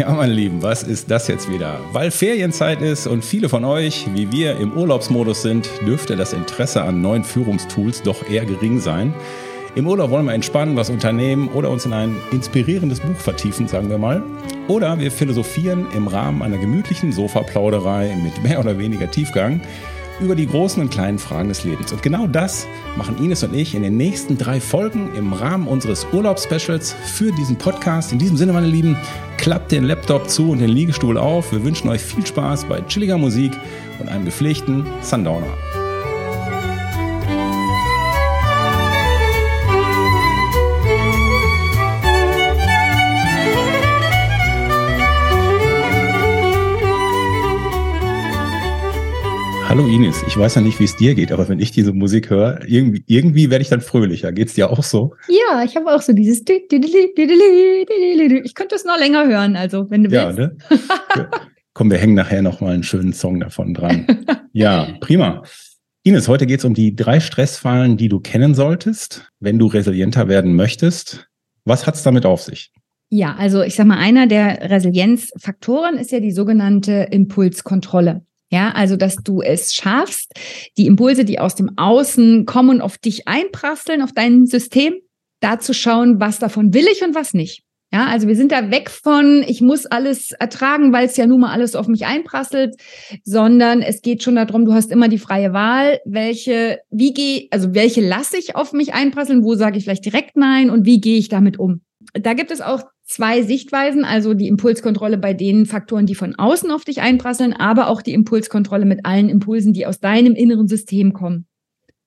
Ja, meine Lieben, was ist das jetzt wieder? Weil Ferienzeit ist und viele von euch, wie wir, im Urlaubsmodus sind, dürfte das Interesse an neuen Führungstools doch eher gering sein. Im Urlaub wollen wir entspannen, was unternehmen oder uns in ein inspirierendes Buch vertiefen, sagen wir mal. Oder wir philosophieren im Rahmen einer gemütlichen Sofaplauderei mit mehr oder weniger Tiefgang über die großen und kleinen Fragen des Lebens. Und genau das machen Ines und ich in den nächsten drei Folgen im Rahmen unseres Urlaubsspecials für diesen Podcast. In diesem Sinne, meine Lieben, klappt den Laptop zu und den Liegestuhl auf. Wir wünschen euch viel Spaß bei chilliger Musik und einem gepflegten Sundowner. Hallo Ines, ich weiß ja nicht, wie es dir geht, aber wenn ich diese Musik höre, irgendwie, irgendwie werde ich dann fröhlicher. Geht es dir auch so? Ja, ich habe auch so dieses. Ich könnte es noch länger hören, also wenn du ja, willst. Ne? Komm, wir hängen nachher nochmal einen schönen Song davon dran. Ja, prima. Ines, heute geht es um die drei Stressfallen, die du kennen solltest, wenn du resilienter werden möchtest. Was hat es damit auf sich? Ja, also ich sag mal, einer der Resilienzfaktoren ist ja die sogenannte Impulskontrolle. Ja, also dass du es schaffst, die Impulse, die aus dem Außen kommen, auf dich einprasseln, auf dein System, da zu schauen, was davon will ich und was nicht. Ja, also wir sind da weg von, ich muss alles ertragen, weil es ja nun mal alles auf mich einprasselt, sondern es geht schon darum, du hast immer die freie Wahl, welche, wie gehe, also welche lasse ich auf mich einprasseln, wo sage ich vielleicht direkt nein und wie gehe ich damit um. Da gibt es auch zwei Sichtweisen, also die Impulskontrolle bei den Faktoren, die von außen auf dich einprasseln, aber auch die Impulskontrolle mit allen Impulsen, die aus deinem inneren System kommen.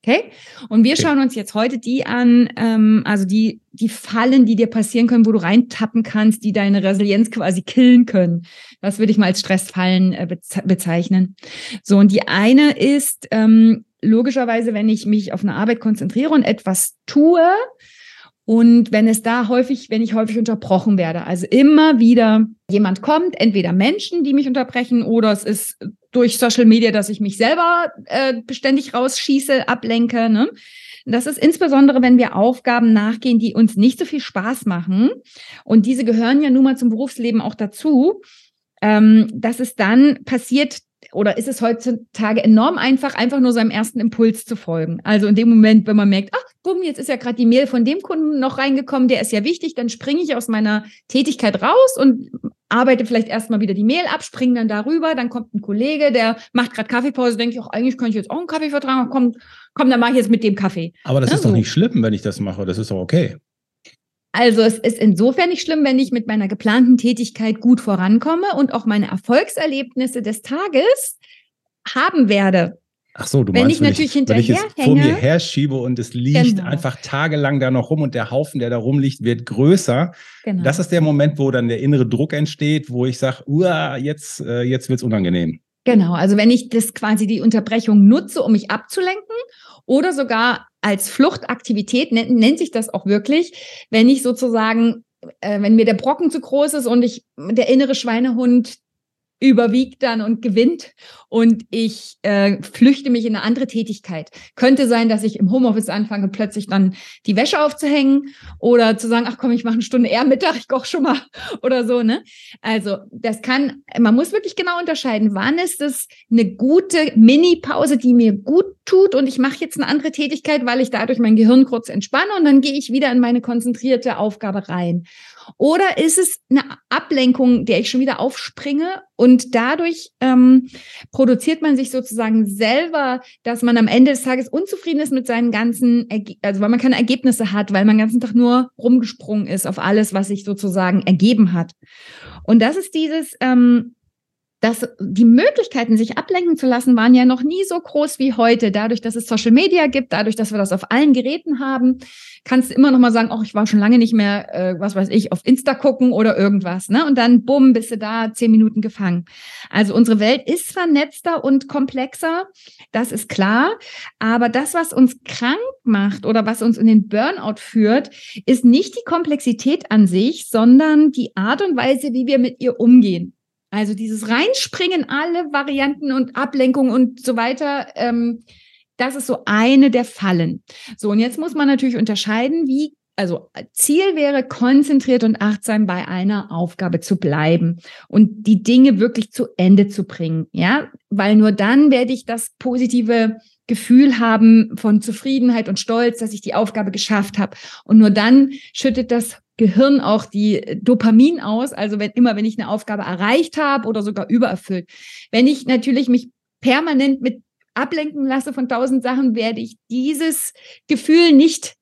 Okay? Und wir okay. schauen uns jetzt heute die an, ähm, also die, die Fallen, die dir passieren können, wo du reintappen kannst, die deine Resilienz quasi killen können. Das würde ich mal als Stressfallen äh, bezeichnen. So, und die eine ist ähm, logischerweise, wenn ich mich auf eine Arbeit konzentriere und etwas tue, und wenn es da häufig, wenn ich häufig unterbrochen werde, also immer wieder jemand kommt, entweder Menschen, die mich unterbrechen, oder es ist durch Social Media, dass ich mich selber äh, beständig rausschieße, ablenke. Ne? Das ist insbesondere, wenn wir Aufgaben nachgehen, die uns nicht so viel Spaß machen. Und diese gehören ja nun mal zum Berufsleben auch dazu. Ähm, dass es dann passiert, oder ist es heutzutage enorm einfach, einfach nur seinem ersten Impuls zu folgen? Also in dem Moment, wenn man merkt, ach, bumm, jetzt ist ja gerade die Mail von dem Kunden noch reingekommen, der ist ja wichtig, dann springe ich aus meiner Tätigkeit raus und arbeite vielleicht erstmal wieder die Mail ab, springe dann darüber, dann kommt ein Kollege, der macht gerade Kaffeepause, denke ich, auch eigentlich könnte ich jetzt auch einen Kaffee vertragen, komm, komm, dann mache ich jetzt mit dem Kaffee. Aber das ja, ist doch nicht schlimm, wenn ich das mache, das ist doch okay. Also es ist insofern nicht schlimm, wenn ich mit meiner geplanten Tätigkeit gut vorankomme und auch meine Erfolgserlebnisse des Tages haben werde. Ach so, du wenn meinst, ich natürlich wenn ich, wenn ich es vor mir herschiebe und es liegt genau. einfach tagelang da noch rum und der Haufen, der da rumliegt, wird größer. Genau. Das ist der Moment, wo dann der innere Druck entsteht, wo ich sage, jetzt, äh, jetzt wird es unangenehm. Genau, also wenn ich das quasi die Unterbrechung nutze, um mich abzulenken oder sogar als Fluchtaktivität, nennt, nennt sich das auch wirklich, wenn ich sozusagen, äh, wenn mir der Brocken zu groß ist und ich, der innere Schweinehund überwiegt dann und gewinnt und ich äh, flüchte mich in eine andere Tätigkeit. Könnte sein, dass ich im Homeoffice anfange, plötzlich dann die Wäsche aufzuhängen oder zu sagen, ach komm, ich mache eine Stunde eher Mittag, ich koche schon mal oder so. Ne? Also das kann, man muss wirklich genau unterscheiden, wann ist es eine gute Mini-Pause, die mir gut tut und ich mache jetzt eine andere Tätigkeit, weil ich dadurch mein Gehirn kurz entspanne und dann gehe ich wieder in meine konzentrierte Aufgabe rein. Oder ist es eine Ablenkung, der ich schon wieder aufspringe und dadurch ähm, produziert man sich sozusagen selber, dass man am Ende des Tages unzufrieden ist mit seinen ganzen, Erge also weil man keine Ergebnisse hat, weil man den ganzen Tag nur rumgesprungen ist auf alles, was sich sozusagen ergeben hat. Und das ist dieses, ähm, dass die Möglichkeiten, sich ablenken zu lassen, waren ja noch nie so groß wie heute. Dadurch, dass es Social Media gibt, dadurch, dass wir das auf allen Geräten haben, kannst du immer noch mal sagen, oh, ich war schon lange nicht mehr, äh, was weiß ich, auf Insta gucken oder irgendwas. Ne? Und dann, bumm, bist du da, zehn Minuten gefangen. Also unsere Welt ist vernetzter und komplexer, das ist klar. Aber das, was uns krank macht oder was uns in den Burnout führt, ist nicht die Komplexität an sich, sondern die Art und Weise, wie wir mit ihr umgehen. Also dieses Reinspringen, alle Varianten und Ablenkungen und so weiter, ähm, das ist so eine der Fallen. So, und jetzt muss man natürlich unterscheiden, wie, also Ziel wäre, konzentriert und achtsam bei einer Aufgabe zu bleiben und die Dinge wirklich zu Ende zu bringen. Ja, weil nur dann werde ich das positive Gefühl haben von Zufriedenheit und Stolz, dass ich die Aufgabe geschafft habe. Und nur dann schüttet das Gehirn auch die Dopamin aus, also wenn immer, wenn ich eine Aufgabe erreicht habe oder sogar übererfüllt. Wenn ich natürlich mich permanent mit ablenken lasse von tausend Sachen, werde ich dieses Gefühl nicht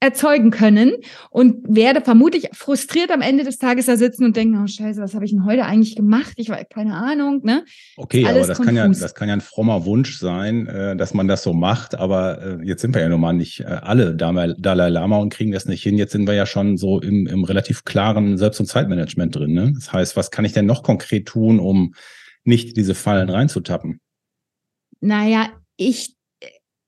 erzeugen können und werde vermutlich frustriert am Ende des Tages da sitzen und denken, oh Scheiße, was habe ich denn heute eigentlich gemacht? Ich war keine Ahnung, ne? Okay, aber das kann ja, das kann ja ein frommer Wunsch sein, äh, dass man das so macht, aber äh, jetzt sind wir ja nun mal nicht äh, alle Dalai Lama und kriegen das nicht hin. Jetzt sind wir ja schon so im, im relativ klaren Selbst- und Zeitmanagement drin, ne? Das heißt, was kann ich denn noch konkret tun, um nicht diese Fallen reinzutappen? Naja, ich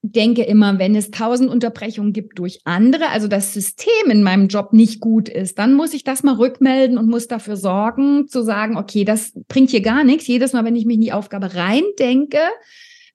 denke immer, wenn es tausend Unterbrechungen gibt durch andere, also das System in meinem Job nicht gut ist, dann muss ich das mal rückmelden und muss dafür sorgen, zu sagen, okay, das bringt hier gar nichts. Jedes Mal, wenn ich mich in die Aufgabe reindenke,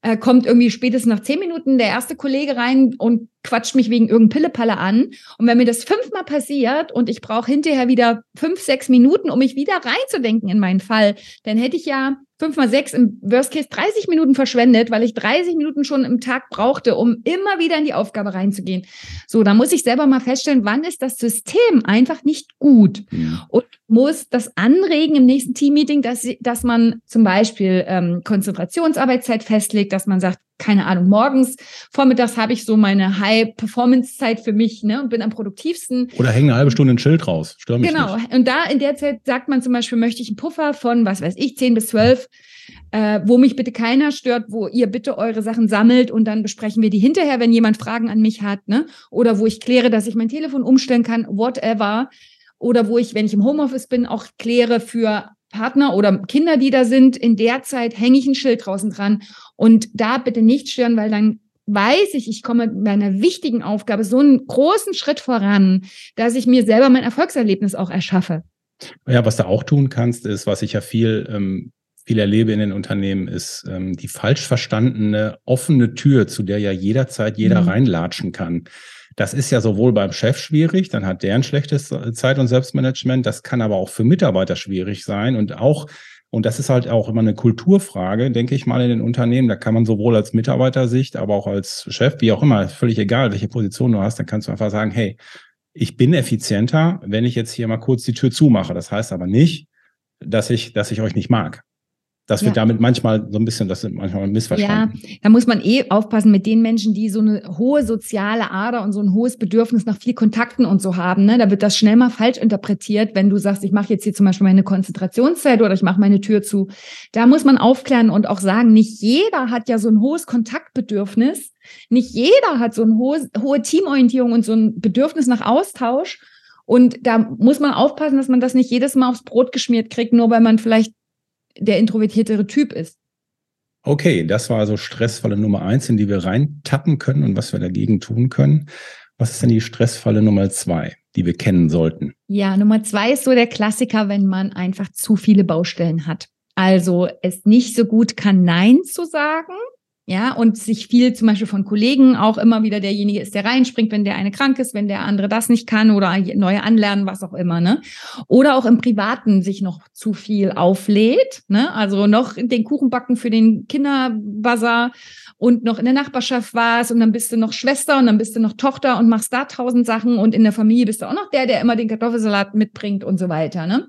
äh, kommt irgendwie spätestens nach zehn Minuten der erste Kollege rein und quatscht mich wegen irgendeinem Pillepalle an. Und wenn mir das fünfmal passiert und ich brauche hinterher wieder fünf, sechs Minuten, um mich wieder reinzudenken in meinen Fall, dann hätte ich ja fünf mal sechs im Worst Case 30 Minuten verschwendet, weil ich 30 Minuten schon im Tag brauchte, um immer wieder in die Aufgabe reinzugehen. So, da muss ich selber mal feststellen, wann ist das System einfach nicht gut ja. und muss das anregen im nächsten Teammeeting, dass, dass man zum Beispiel ähm, Konzentrationsarbeitszeit festlegt, dass man sagt, keine Ahnung, morgens, vormittags habe ich so meine High-Performance-Zeit für mich ne, und bin am produktivsten. Oder hänge eine halbe Stunde ein Schild raus. Stör mich genau. Nicht. Und da in der Zeit sagt man zum Beispiel, möchte ich einen Puffer von, was weiß ich, 10 bis 12, äh, wo mich bitte keiner stört, wo ihr bitte eure Sachen sammelt und dann besprechen wir die hinterher, wenn jemand Fragen an mich hat, ne? Oder wo ich kläre, dass ich mein Telefon umstellen kann, whatever. Oder wo ich, wenn ich im Homeoffice bin, auch kläre für Partner oder Kinder, die da sind, in der Zeit hänge ich ein Schild draußen dran und da bitte nicht stören, weil dann weiß ich, ich komme mit meiner wichtigen Aufgabe so einen großen Schritt voran, dass ich mir selber mein Erfolgserlebnis auch erschaffe. Ja, was du auch tun kannst, ist, was ich ja viel, ähm, viel erlebe in den Unternehmen, ist ähm, die falsch verstandene offene Tür, zu der ja jederzeit jeder mhm. reinlatschen kann. Das ist ja sowohl beim Chef schwierig, dann hat der ein schlechtes Zeit- und Selbstmanagement. Das kann aber auch für Mitarbeiter schwierig sein und auch und das ist halt auch immer eine Kulturfrage, denke ich mal, in den Unternehmen. Da kann man sowohl als Mitarbeitersicht, aber auch als Chef, wie auch immer, völlig egal, welche Position du hast, dann kannst du einfach sagen, hey, ich bin effizienter, wenn ich jetzt hier mal kurz die Tür zumache. Das heißt aber nicht, dass ich, dass ich euch nicht mag. Das wird ja. damit manchmal so ein bisschen, das sind manchmal missverstanden. Ja, da muss man eh aufpassen mit den Menschen, die so eine hohe soziale Ader und so ein hohes Bedürfnis nach viel Kontakten und so haben. Ne? Da wird das schnell mal falsch interpretiert, wenn du sagst, ich mache jetzt hier zum Beispiel meine Konzentrationszeit oder ich mache meine Tür zu. Da muss man aufklären und auch sagen, nicht jeder hat ja so ein hohes Kontaktbedürfnis. Nicht jeder hat so eine hohe, hohe Teamorientierung und so ein Bedürfnis nach Austausch. Und da muss man aufpassen, dass man das nicht jedes Mal aufs Brot geschmiert kriegt, nur weil man vielleicht der introvertiertere Typ ist. Okay, das war also Stressfalle Nummer eins, in die wir reintappen können und was wir dagegen tun können. Was ist denn die Stressfalle Nummer zwei, die wir kennen sollten? Ja, Nummer zwei ist so der Klassiker, wenn man einfach zu viele Baustellen hat. Also es nicht so gut kann, Nein zu sagen ja, und sich viel zum Beispiel von Kollegen auch immer wieder derjenige ist, der reinspringt, wenn der eine krank ist, wenn der andere das nicht kann oder neue anlernen, was auch immer, ne? Oder auch im Privaten sich noch zu viel auflädt, ne? Also noch den Kuchen backen für den Kinderbazar und noch in der Nachbarschaft warst und dann bist du noch Schwester und dann bist du noch Tochter und machst da tausend Sachen und in der Familie bist du auch noch der, der immer den Kartoffelsalat mitbringt und so weiter, ne?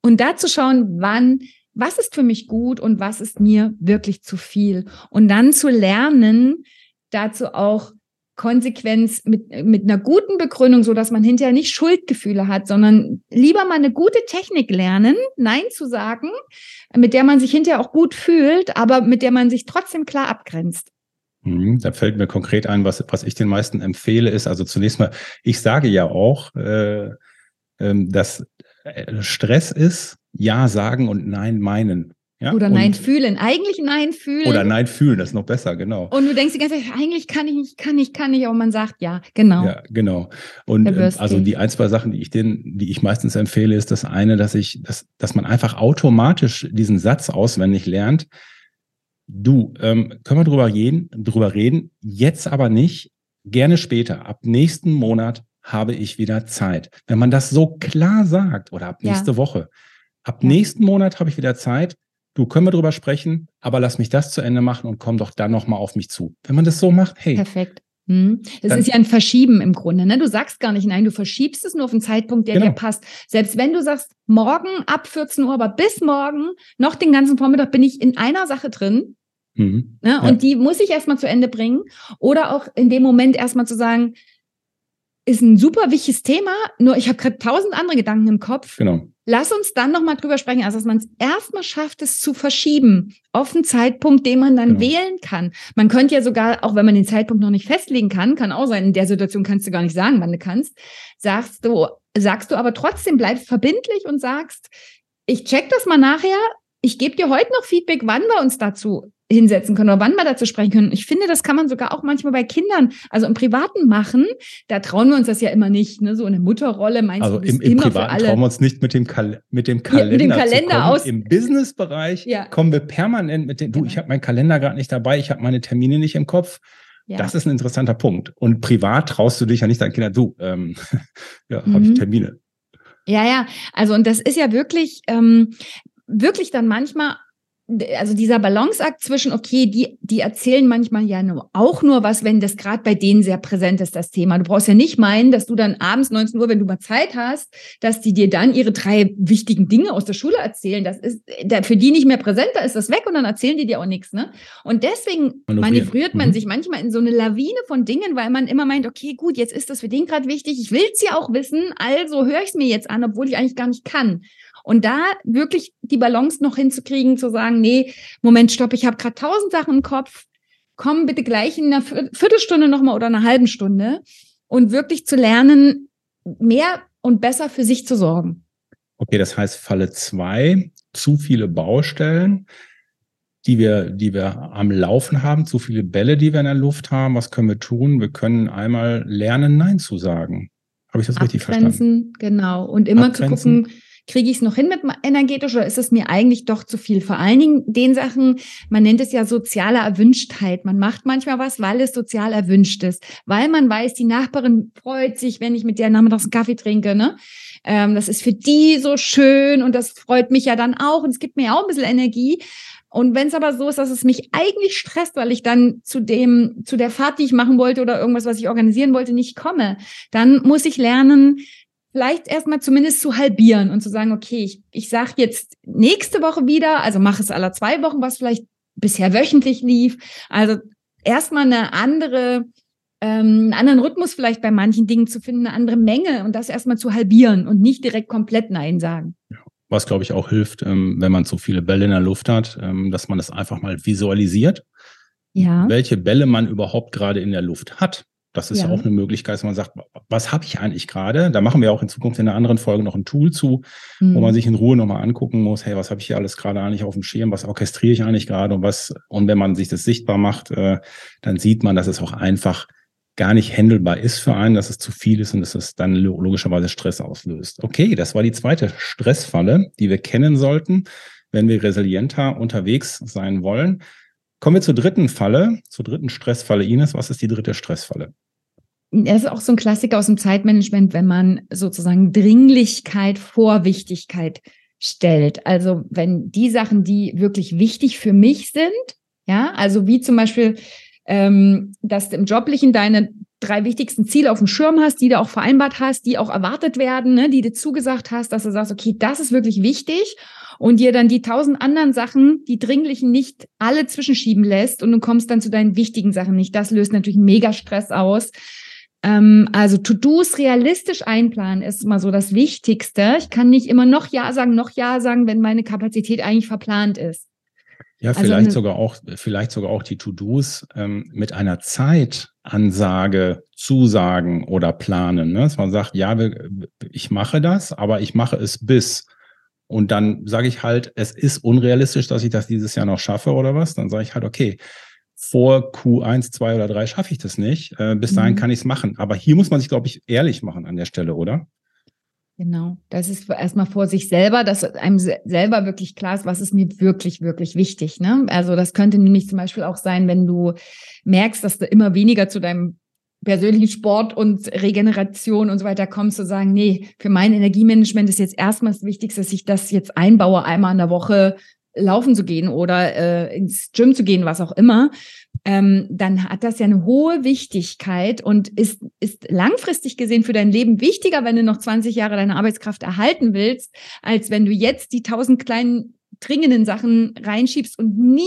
Und da zu schauen, wann was ist für mich gut und was ist mir wirklich zu viel. Und dann zu lernen, dazu auch Konsequenz mit, mit einer guten Begründung, so dass man hinterher nicht Schuldgefühle hat, sondern lieber mal eine gute Technik lernen, Nein zu sagen, mit der man sich hinterher auch gut fühlt, aber mit der man sich trotzdem klar abgrenzt. Mhm, da fällt mir konkret ein, was, was ich den meisten empfehle, ist also zunächst mal, ich sage ja auch, äh, äh, dass Stress ist, Ja sagen und Nein meinen. Ja? Oder Nein fühlen. Eigentlich Nein fühlen. Oder Nein fühlen, das ist noch besser, genau. Und du denkst die ganze Zeit, eigentlich kann ich nicht, kann ich, kann ich, aber man sagt ja, genau. Ja, genau. Und ähm, also die ein, zwei Sachen, die ich den, die ich meistens empfehle, ist das eine, dass ich, dass, dass man einfach automatisch diesen Satz auswendig lernt. Du, ähm, können wir drüber reden, drüber reden, jetzt aber nicht, gerne später, ab nächsten Monat habe ich wieder Zeit. Wenn man das so klar sagt oder ab nächste ja. Woche, ab ja. nächsten Monat habe ich wieder Zeit, du können wir drüber sprechen, aber lass mich das zu Ende machen und komm doch dann nochmal auf mich zu. Wenn man das so macht, hey. Perfekt. Hm. Das ist ja ein Verschieben im Grunde. Ne? Du sagst gar nicht nein, du verschiebst es nur auf einen Zeitpunkt, der genau. dir passt. Selbst wenn du sagst, morgen ab 14 Uhr, aber bis morgen, noch den ganzen Vormittag bin ich in einer Sache drin. Mhm. Ne? Ja. Und die muss ich erstmal zu Ende bringen. Oder auch in dem Moment erstmal zu sagen, ist ein super wichtiges Thema, nur ich habe gerade tausend andere Gedanken im Kopf. Genau. Lass uns dann nochmal drüber sprechen, also dass man es erstmal schafft, es zu verschieben auf einen Zeitpunkt, den man dann genau. wählen kann. Man könnte ja sogar, auch wenn man den Zeitpunkt noch nicht festlegen kann, kann auch sein, in der Situation kannst du gar nicht sagen, wann du kannst, sagst du, sagst du aber trotzdem, bleibst verbindlich und sagst, ich check das mal nachher, ich gebe dir heute noch Feedback, wann wir uns dazu hinsetzen können oder wann wir dazu sprechen können. Ich finde, das kann man sogar auch manchmal bei Kindern, also im Privaten machen. Da trauen wir uns das ja immer nicht, ne? So eine Mutterrolle meinst also du, im, im Privaten trauen wir uns nicht mit dem, Kal mit dem Kalender, ja, mit dem Kalender aus. Im Businessbereich ja. kommen wir permanent mit dem, du, ich habe meinen Kalender gerade nicht dabei, ich habe meine Termine nicht im Kopf. Ja. Das ist ein interessanter Punkt. Und privat traust du dich ja nicht deinen Kindern, du, ähm, ja, mhm. habe ich Termine. Ja, ja. Also, und das ist ja wirklich, ähm, wirklich dann manchmal also dieser Balanceakt zwischen, okay, die, die erzählen manchmal ja nur, auch nur was, wenn das gerade bei denen sehr präsent ist, das Thema. Du brauchst ja nicht meinen, dass du dann abends 19 Uhr, wenn du mal Zeit hast, dass die dir dann ihre drei wichtigen Dinge aus der Schule erzählen. Das ist für die nicht mehr präsent, da ist das weg und dann erzählen die dir auch nichts. Ne? Und deswegen manövriert man mhm. sich manchmal in so eine Lawine von Dingen, weil man immer meint, okay, gut, jetzt ist das für den gerade wichtig, ich will es ja auch wissen, also höre ich es mir jetzt an, obwohl ich eigentlich gar nicht kann. Und da wirklich die Balance noch hinzukriegen, zu sagen, nee, Moment, stopp, ich habe gerade tausend Sachen im Kopf, komm bitte gleich in einer Viertelstunde nochmal oder einer halben Stunde und wirklich zu lernen, mehr und besser für sich zu sorgen. Okay, das heißt Falle zwei, zu viele Baustellen, die wir, die wir am Laufen haben, zu viele Bälle, die wir in der Luft haben. Was können wir tun? Wir können einmal lernen, Nein zu sagen. Habe ich das richtig verstanden? Genau. Und immer Abgrenzen. zu gucken, kriege ich es noch hin mit energetisch oder ist es mir eigentlich doch zu viel? Vor allen Dingen den Sachen, man nennt es ja soziale Erwünschtheit. Man macht manchmal was, weil es sozial erwünscht ist, weil man weiß, die Nachbarin freut sich, wenn ich mit der nachmittags einen Kaffee trinke, ne? Ähm, das ist für die so schön und das freut mich ja dann auch und es gibt mir ja auch ein bisschen Energie. Und wenn es aber so ist, dass es mich eigentlich stresst, weil ich dann zu dem, zu der Fahrt, die ich machen wollte oder irgendwas, was ich organisieren wollte, nicht komme, dann muss ich lernen, vielleicht erstmal zumindest zu halbieren und zu sagen, okay, ich, ich sage jetzt nächste Woche wieder, also mache es aller zwei Wochen, was vielleicht bisher wöchentlich lief. Also erstmal eine andere, ähm, einen anderen Rhythmus vielleicht bei manchen Dingen zu finden, eine andere Menge und das erstmal zu halbieren und nicht direkt komplett Nein sagen. Was, glaube ich, auch hilft, ähm, wenn man zu viele Bälle in der Luft hat, ähm, dass man das einfach mal visualisiert. Ja. Welche Bälle man überhaupt gerade in der Luft hat. Das ist ja. auch eine Möglichkeit, dass man sagt, was habe ich eigentlich gerade? Da machen wir auch in Zukunft in einer anderen Folge noch ein Tool zu, mhm. wo man sich in Ruhe nochmal angucken muss, hey, was habe ich hier alles gerade eigentlich auf dem Schirm, was orchestriere ich eigentlich gerade und was, und wenn man sich das sichtbar macht, äh, dann sieht man, dass es auch einfach gar nicht handelbar ist für einen, dass es zu viel ist und dass es dann logischerweise Stress auslöst. Okay, das war die zweite Stressfalle, die wir kennen sollten, wenn wir resilienter unterwegs sein wollen. Kommen wir zur dritten Falle, zur dritten Stressfalle. Ines, was ist die dritte Stressfalle? Das ist auch so ein Klassiker aus dem Zeitmanagement, wenn man sozusagen Dringlichkeit vor Wichtigkeit stellt. Also wenn die Sachen, die wirklich wichtig für mich sind, ja, also wie zum Beispiel, ähm, dass du im Joblichen deine drei wichtigsten Ziele auf dem Schirm hast, die du auch vereinbart hast, die auch erwartet werden, ne, die du zugesagt hast, dass du sagst, okay, das ist wirklich wichtig und dir dann die tausend anderen Sachen, die dringlichen nicht alle zwischenschieben lässt und du kommst dann zu deinen wichtigen Sachen nicht. Das löst natürlich mega Stress aus. Ähm, also To-Dos realistisch einplanen ist immer so das Wichtigste. Ich kann nicht immer noch Ja sagen, noch Ja sagen, wenn meine Kapazität eigentlich verplant ist. Ja, also vielleicht sogar auch, vielleicht sogar auch die To-Dos ähm, mit einer Zeitansage zusagen oder planen. Ne? Dass man sagt, ja, ich mache das, aber ich mache es bis. Und dann sage ich halt, es ist unrealistisch, dass ich das dieses Jahr noch schaffe oder was. Dann sage ich halt, okay, vor Q1, 2 oder 3 schaffe ich das nicht. Äh, bis dahin mhm. kann ich es machen. Aber hier muss man sich, glaube ich, ehrlich machen an der Stelle, oder? Genau, das ist erstmal vor sich selber, dass einem selber wirklich klar ist, was ist mir wirklich, wirklich wichtig. Ne? Also das könnte nämlich zum Beispiel auch sein, wenn du merkst, dass du immer weniger zu deinem persönlichen Sport und Regeneration und so weiter kommst, zu sagen, nee, für mein Energiemanagement ist jetzt erstmal das Wichtigste, dass ich das jetzt einbaue, einmal in der Woche laufen zu gehen oder äh, ins Gym zu gehen, was auch immer, ähm, dann hat das ja eine hohe Wichtigkeit und ist, ist langfristig gesehen für dein Leben wichtiger, wenn du noch 20 Jahre deine Arbeitskraft erhalten willst, als wenn du jetzt die tausend kleinen dringenden Sachen reinschiebst und nie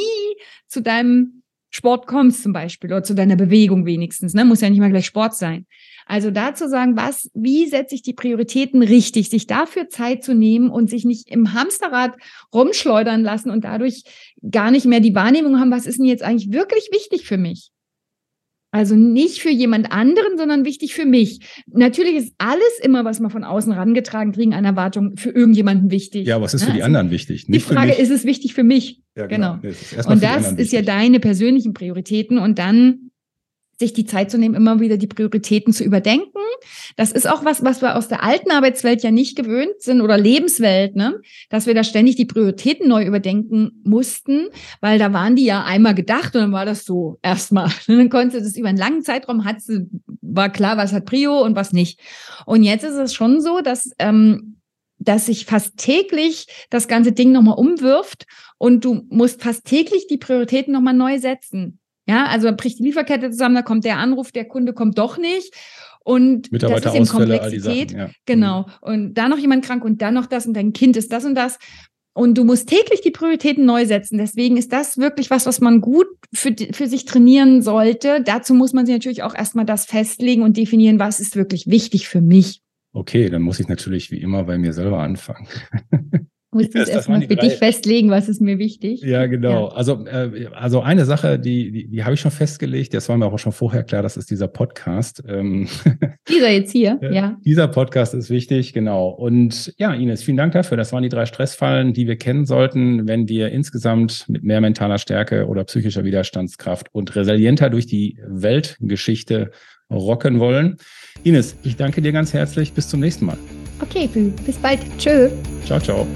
zu deinem Sport kommst zum Beispiel oder zu deiner Bewegung wenigstens. Ne? Muss ja nicht mal gleich Sport sein. Also dazu sagen, was, wie setze ich die Prioritäten richtig, sich dafür Zeit zu nehmen und sich nicht im Hamsterrad rumschleudern lassen und dadurch gar nicht mehr die Wahrnehmung haben, was ist denn jetzt eigentlich wirklich wichtig für mich? Also nicht für jemand anderen, sondern wichtig für mich. Natürlich ist alles immer, was wir von außen rangetragen kriegen, an Erwartung für irgendjemanden wichtig. Ja, was ist für die also anderen wichtig? Nicht die Frage, ist es wichtig für mich? Ja, genau. genau. Und das ist ja deine persönlichen Prioritäten und dann sich die Zeit zu nehmen, immer wieder die Prioritäten zu überdenken. Das ist auch was, was wir aus der alten Arbeitswelt ja nicht gewöhnt sind oder Lebenswelt, ne? Dass wir da ständig die Prioritäten neu überdenken mussten, weil da waren die ja einmal gedacht und dann war das so erstmal. Dann konnte das über einen langen Zeitraum hat war klar, was hat Prio und was nicht. Und jetzt ist es schon so, dass ähm, dass sich fast täglich das ganze Ding nochmal umwirft und du musst fast täglich die Prioritäten nochmal neu setzen. Ja, also bricht die Lieferkette zusammen, da kommt der Anruf, der Kunde kommt doch nicht. Und das ist eben Komplexität. Sachen, ja. Genau. Mhm. Und da noch jemand krank und dann noch das und dein Kind ist das und das. Und du musst täglich die Prioritäten neu setzen. Deswegen ist das wirklich was, was man gut für, für sich trainieren sollte. Dazu muss man sich natürlich auch erstmal das festlegen und definieren, was ist wirklich wichtig für mich. Okay, dann muss ich natürlich wie immer bei mir selber anfangen. musst es erstmal für dich festlegen, was ist mir wichtig. Ja, genau. Ja. Also, äh, also eine Sache, die, die, die habe ich schon festgelegt, das war mir auch schon vorher klar, das ist dieser Podcast. Ähm, dieser jetzt hier, ja. Dieser Podcast ist wichtig, genau. Und ja, Ines, vielen Dank dafür. Das waren die drei Stressfallen, die wir kennen sollten, wenn wir insgesamt mit mehr mentaler Stärke oder psychischer Widerstandskraft und resilienter durch die Weltgeschichte rocken wollen. Ines, ich danke dir ganz herzlich. Bis zum nächsten Mal. Okay, bis bald. Tschö. Ciao, ciao.